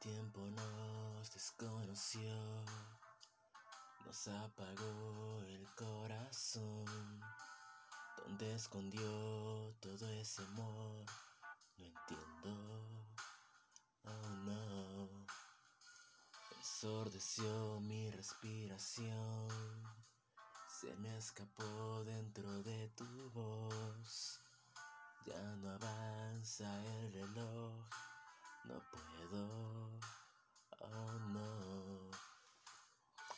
tiempo nos desconoció, nos apagó el corazón. ¿Dónde escondió todo ese amor? No entiendo. Oh no. Ensordeció mi respiración. Se me escapó dentro de tu voz. Ya no avanza el reloj no puedo, oh no.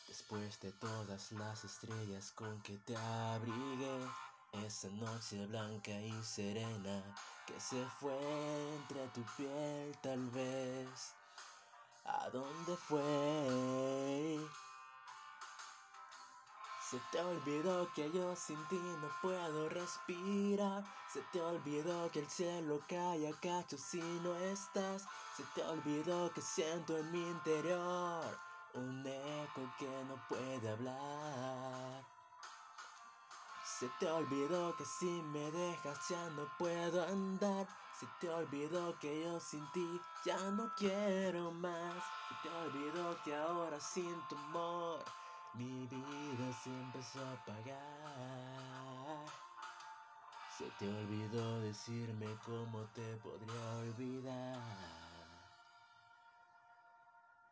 Después de todas las estrellas con que te abrigué, esa noche blanca y serena que se fue entre tu piel tal vez. ¿A dónde fue? Se te olvidó que yo sin ti no puedo respirar. Se te olvidó que el cielo cae a cachos si no estás. Se te olvidó que siento en mi interior un eco que no puede hablar. Se te olvidó que si me dejas ya no puedo andar. Se te olvidó que yo sin ti ya no quiero más. Se te olvidó que ahora sin tu amor se te olvidó decirme cómo te podría olvidar.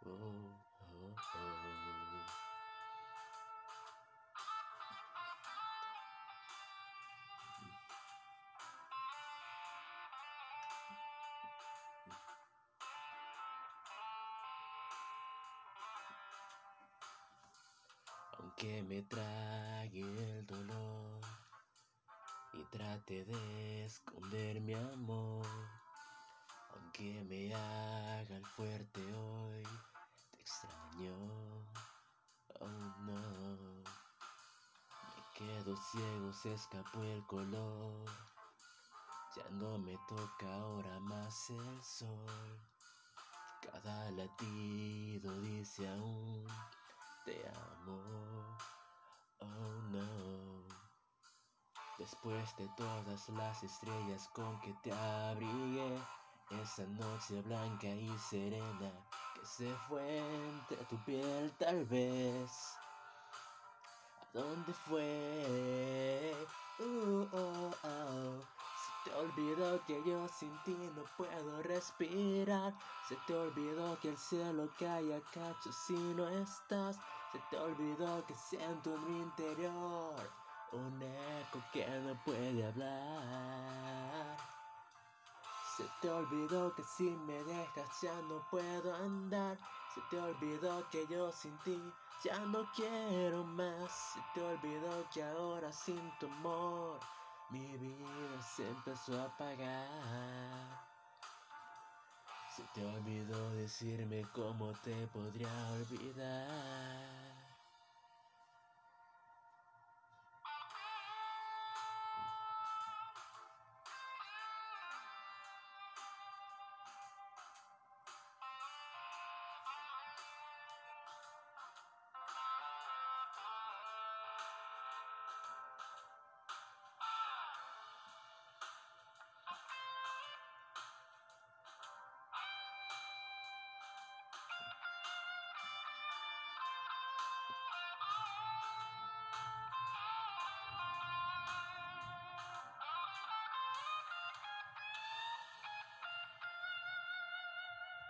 Oh, oh, oh. Aunque me trague el dolor y trate de esconder mi amor, aunque me haga el fuerte hoy, te extraño, oh no. Me quedo ciego, se escapó el color, ya no me toca ahora más el sol. Cada latido dice aún te amo, oh no. Después de todas las estrellas con que te abrigué, esa noche blanca y serena que se fue entre tu piel tal vez. ¿A dónde fue? Uh, oh, oh. Se te olvidó que yo sin ti no puedo respirar. Se te olvidó que el cielo cae a cachos si no estás. Se te olvidó que siento en mi interior un eco que no puede hablar. Se te olvidó que si me dejas ya no puedo andar. Se te olvidó que yo sin ti ya no quiero más. Se te olvidó que ahora sin tu amor mi vida se empezó a apagar. Se te olvidó decirme cómo te podría olvidar.